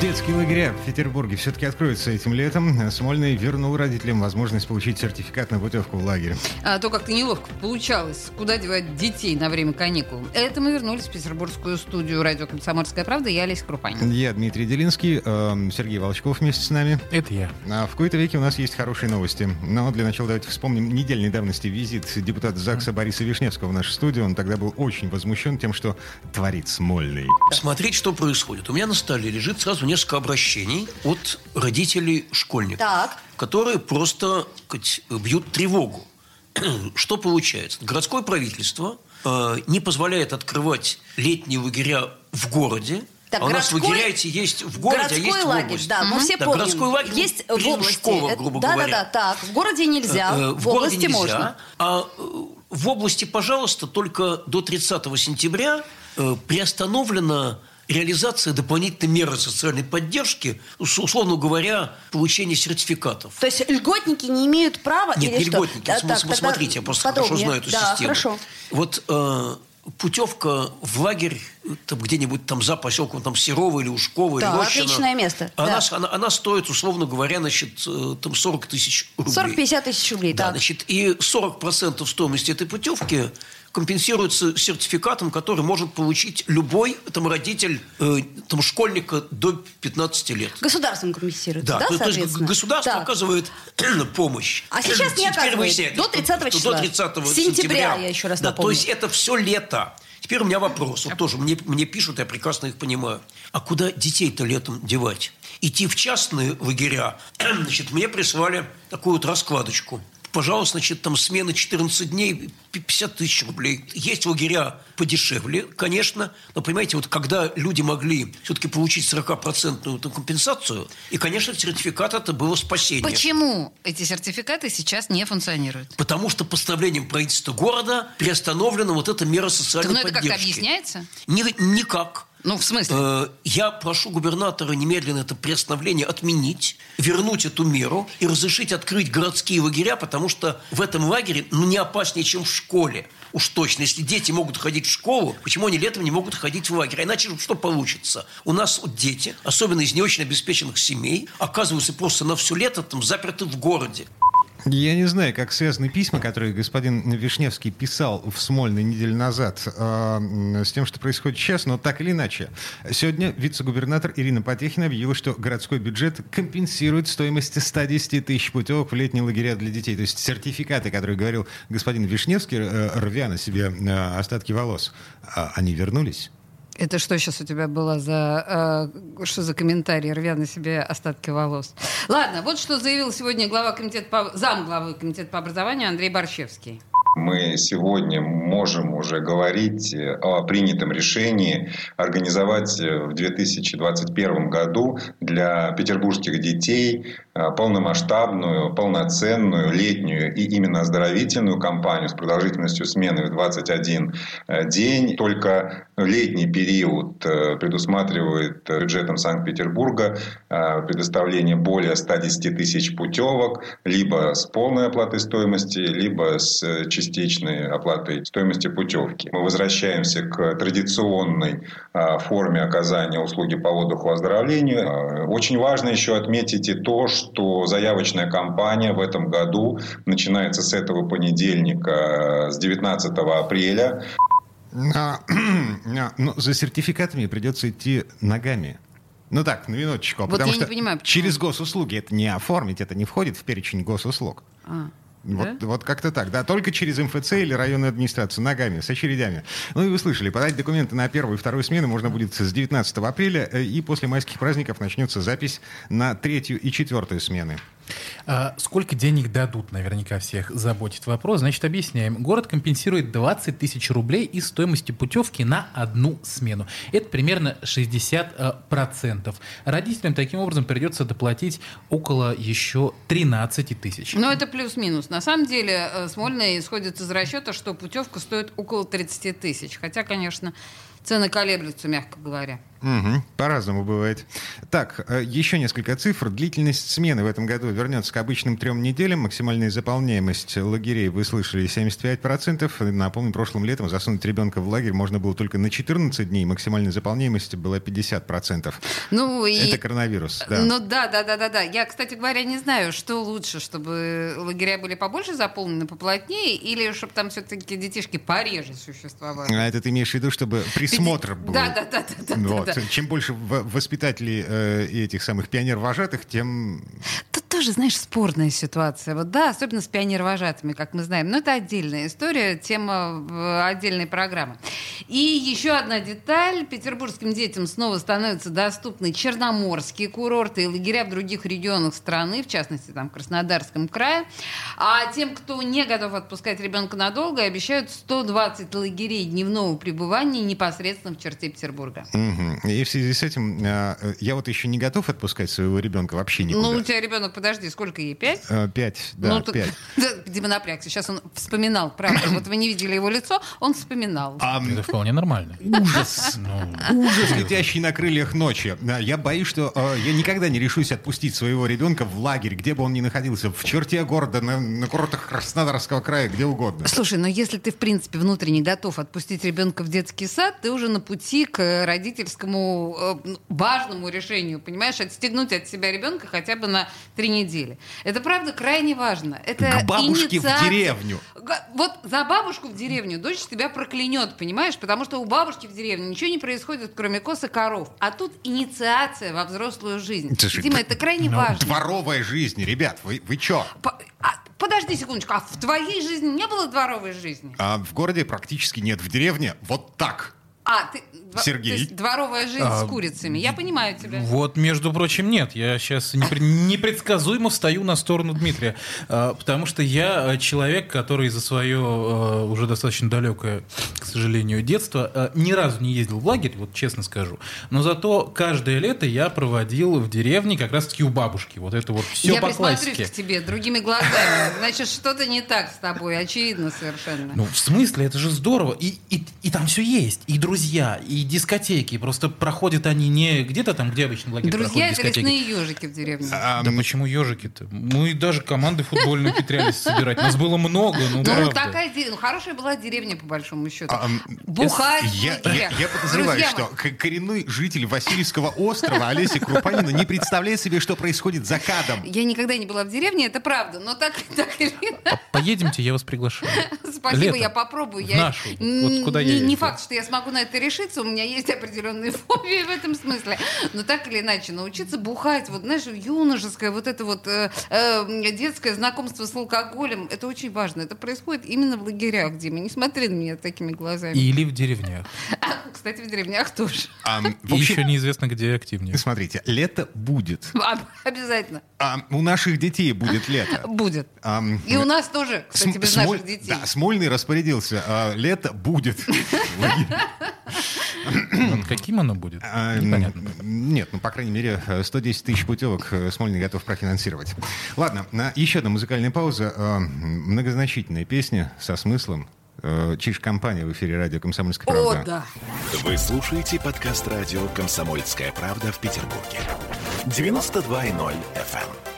Детские лагеря в Петербурге все-таки откроются этим летом. Смольный вернул родителям возможность получить сертификат на путевку в лагерь. А то как-то неловко получалось, куда девать детей на время каникул. Это мы вернулись в петербургскую студию радио «Комсомольская правда». Я Олеся Крупанин. Я Дмитрий Делинский, э, Сергей Волчков вместе с нами. Это я. А в кои-то веке у нас есть хорошие новости. Но для начала давайте вспомним недельной давности визит депутата ЗАГСа Бориса Вишневского в нашу студию. Он тогда был очень возмущен тем, что творит Смольный. Смотреть, что происходит. У меня на столе лежит сразу несколько обращений от родителей школьников, Так. которые просто сказать, бьют тревогу. Что получается? Городское правительство э, не позволяет открывать летние лагеря в городе, Так, а у нас городской- лагеря эти есть в городе, а городской есть в лагерь, области. да, мы все Да, помним. городской лагерь, есть в области. школа, грубо да, говоря. Да, да, так. В городе нельзя, Э, в, городе области нельзя, можно. А э, в области, пожалуйста, только до 30 сентября э, приостановлена реализация дополнительной меры социальной поддержки, ус- условно говоря, получение сертификатов. То есть льготники не имеют права Нет, или не что? льготники. Да, так, смотрите, я просто хорошо подробнее. знаю эту да, систему. хорошо. Вот э, путевка в лагерь там, где-нибудь там за поселком там Серово или Ушково Да, или Рощино, отличное место, Она, да. она, она стоит, условно говоря, значит, э, там 40 тысяч рублей. 40-50 тысяч рублей, Да, так. значит, и 40% стоимости этой путевки компенсируется сертификатом, который может получить любой там, родитель э, там, школьника до 15 лет. Государством компенсируется, Да, да, то, то есть государство Так. оказывает помощь. А сейчас не оказывает. выясняется, До что- 30 что числа. До 30 С сентября, сентября. я еще раз да, напомню. То есть это все лето. Теперь у меня вопрос. Вот тоже мне, мне пишут, я прекрасно их понимаю. А куда детей-то летом девать? Идти в частные лагеря? Значит, мне прислали такую вот раскладочку. Пожалуйста, значит, там смена 14 дней, 50 тысяч рублей. Есть лагеря подешевле, конечно, но, понимаете, вот когда люди могли все-таки получить 40% эту компенсацию, и, конечно, сертификат это было спасение. Почему эти сертификаты сейчас не функционируют? Потому что постановлением правительства города приостановлена вот эта мера Так, социальной ну это как-то поддержки. объясняется? Ни- никак. Ну, в смысле? Э, Я прошу губернатора немедленно это приостановление отменить, вернуть эту меру и разрешить открыть городские лагеря, потому что в этом лагере ну, не опаснее, чем в школе. Уж точно, если дети могут ходить в школу, почему они летом не могут ходить в лагерь? А Иначе что получится? У нас вот дети, особенно из не очень обеспеченных семей, оказываются просто на все лето там заперты в городе. Я не знаю, как связаны письма, которые господин Вишневский писал в Смольной неделю назад, э, с тем, что происходит сейчас, но так или иначе. Сегодня вице-губернатор Ирина Потехина объявила, что городской бюджет компенсирует стоимость 110 тысяч путевок в летние лагеря для детей. То есть сертификаты, которые говорил господин Вишневский, э, рвя на себе э, остатки волос, а они вернулись. Это что сейчас у тебя было за... э, что за комментарий, рвя на себе остатки волос? Ладно, вот что заявил сегодня глава комитета по, зам главы комитета по образованию Андрей Борщевский. Сегодня можем уже говорить о принятом решении организовать в 2021 году для петербургских детей э, полномасштабную, полноценную летнюю и именно оздоровительную кампанию с продолжительностью смены в 21 день. Только летний период э, предусматривает бюджетом Санкт-Петербурга э, предоставление более 110 тысяч путевок либо с полной оплатой стоимости, либо с частичной оплатой стоимости путевки. Мы возвращаемся к традиционной э, форме оказания услуги по отдыху и оздоровлению. Э, Очень важно еще отметить и то, что заявочная кампания в этом году начинается с этого понедельника, э, с 19 апреля. А, а, ну, за сертификатами придется идти ногами. Ну так, на минуточку. Вот потому я не что понимаю, почему. через госуслуги это не оформить, это не входит в перечень госуслуг. А, Вот, да? вот как-то так, да, только через МФЦ или районную администрацию, ногами, с очередями. Ну и вы слышали, подать документы на первую и вторую смены можно будет с 19 апреля, э, и после майских праздников начнется запись на третью и четвертую смены. А сколько денег дадут, наверняка всех заботит вопрос. Значит, объясняем. Город компенсирует 20 тысяч рублей из стоимости путевки на одну смену. Это примерно 60%. Родителям таким образом придется доплатить около еще 13 тысяч. Ну, это плюс-минус. На самом деле, э, Смольный исходит из расчета, что путевка стоит около 30 тысяч. Хотя, конечно, цены колеблются, мягко говоря. Мгм, По-разному бывает. Так, э, еще несколько цифр. Длительность смены в этом году вернется к обычным трем неделям. Максимальная заполняемость лагерей, вы слышали, 75%. Напомню, прошлым летом засунуть ребенка в лагерь можно было только на 14 дней. Максимальная заполняемость была 50%. Ну, и... Это коронавирус, да. Ну да, да, да, да, да. Я, кстати говоря, не знаю, что лучше, чтобы лагеря были побольше заполнены, поплотнее, или чтобы там все-таки детишки пореже существовали. А это ты имеешь в виду, чтобы присмотр был? Да, да, да, да, да, Вот. да. Чем больше воспитателей э, этих самых пионер-вожатых, тем... Тоже, знаешь, спорная ситуация. Вот да, особенно с пионер-вожатыми, как мы знаем. Но это отдельная история, тема отдельной программы. И еще одна деталь. Петербургским детям снова становятся доступны черноморские курорты и лагеря в других регионах страны, в частности, там, в Краснодарском крае. А тем, кто не готов отпускать ребенка надолго, обещают 120 лагерей дневного пребывания непосредственно в черте Петербурга. Мгм. И в связи с этим э, я вот еще не готов отпускать своего ребенка вообще никуда. Ну, у тебя ребенок, подожди, сколько ей? Пять? Э, Пять, да, ну, пять. Да, Дима напрягся. Сейчас он вспоминал, правда. Вот вы не видели его лицо, он вспоминал. А, Это вполне нормально. ужас. Ну, Ужас, летящий на крыльях ночи. Я боюсь, что э, я никогда не решусь отпустить своего ребенка в лагерь, где бы он ни находился, в черте города, на, на курортах Краснодарского края, где угодно. Слушай, но если ты, в принципе, внутренне готов отпустить ребенка в детский сад, ты уже на пути к родительскому э, важному решению, понимаешь, отстегнуть от себя ребенка хотя бы на три недели. Это, правда, крайне важно. Это К бабушке в инициация- деревню. Га- Вот за бабушку в деревню дочь тебя проклянет, понимаешь? Потому что у бабушки в деревне ничего не происходит, кроме коз и коров. А тут инициация во взрослую жизнь. Слушай, Дима, это крайне ну, важно. Дворовая жизнь, ребят, вы, вы чё? По- а, подожди секундочку, а в твоей жизни не было дворовой жизни? А в городе практически нет, в деревне вот так. А, ты... Сергей? то есть дворовая жизнь А, с курицами. Я понимаю тебя. Вот, между прочим, нет. Я сейчас непре- непредсказуемо встаю на сторону Дмитрия. А, Потому что я э, человек, который за свое э, уже достаточно далекое, к сожалению, детство э, ни разу не ездил в лагерь, вот честно скажу. Но зато каждое лето я проводил в деревне как раз-таки у бабушки. Вот это вот все Я по присмотрюсь классике. к тебе другими глазами. Значит, что-то не так с тобой, очевидно совершенно. Ну, в смысле, это же здорово. И, и, и там все есть. И друзья, и дискотеки. Просто проходят они не где-то там, где обычно в лагере Друзья, проходят это лесные ежики в деревне. А, Да почему ежики-то? Мы даже команды футбольные петрялись собирать. Нас было много, ну, Ну, такая ну, хорошая была деревня, по большому счету. А, Бухать Я, подозреваю, Друзья что коренной житель Васильевского острова Олеся Крупанина не представляет себе, что происходит за кадом. Я никогда не была в деревне, это правда, но так, так или иначе, Поедемте, я вас приглашаю. спасибо, я попробую. Нашу. Вот н- куда я не, факт, что я смогу на это решиться, у меня есть определенные фобии в этом смысле. Но так или иначе, научиться бухать, вот знаешь, юношеское, вот это вот э, э, детское знакомство с алкоголем, это очень важно. Это происходит именно в лагерях, Дима. Не смотри на меня такими глазами. Или в деревнях. А, кстати, в деревнях тоже. А, в И общем, еще неизвестно, где активнее. смотрите, лето будет. Об- Обязательно. А, у наших детей будет лето. Будет. Ам, И у нас тоже, кстати, См- без Смоль- наших детей. Да, Смольный распорядился. а, лето будет. Вот каким оно будет? А, Непонятно. Нет, ну, по крайней мере, э, 110 тысяч путевок э, Смольный готов профинансировать. Ладно, на- еще одна музыкальная пауза. Э, Многозначительная песня со смыслом. Э, Чиж-компания в эфире радио «Комсомольская правда». О, да. Вы слушаете подкаст радио «Комсомольская правда» в Петербурге. 92.0 FM.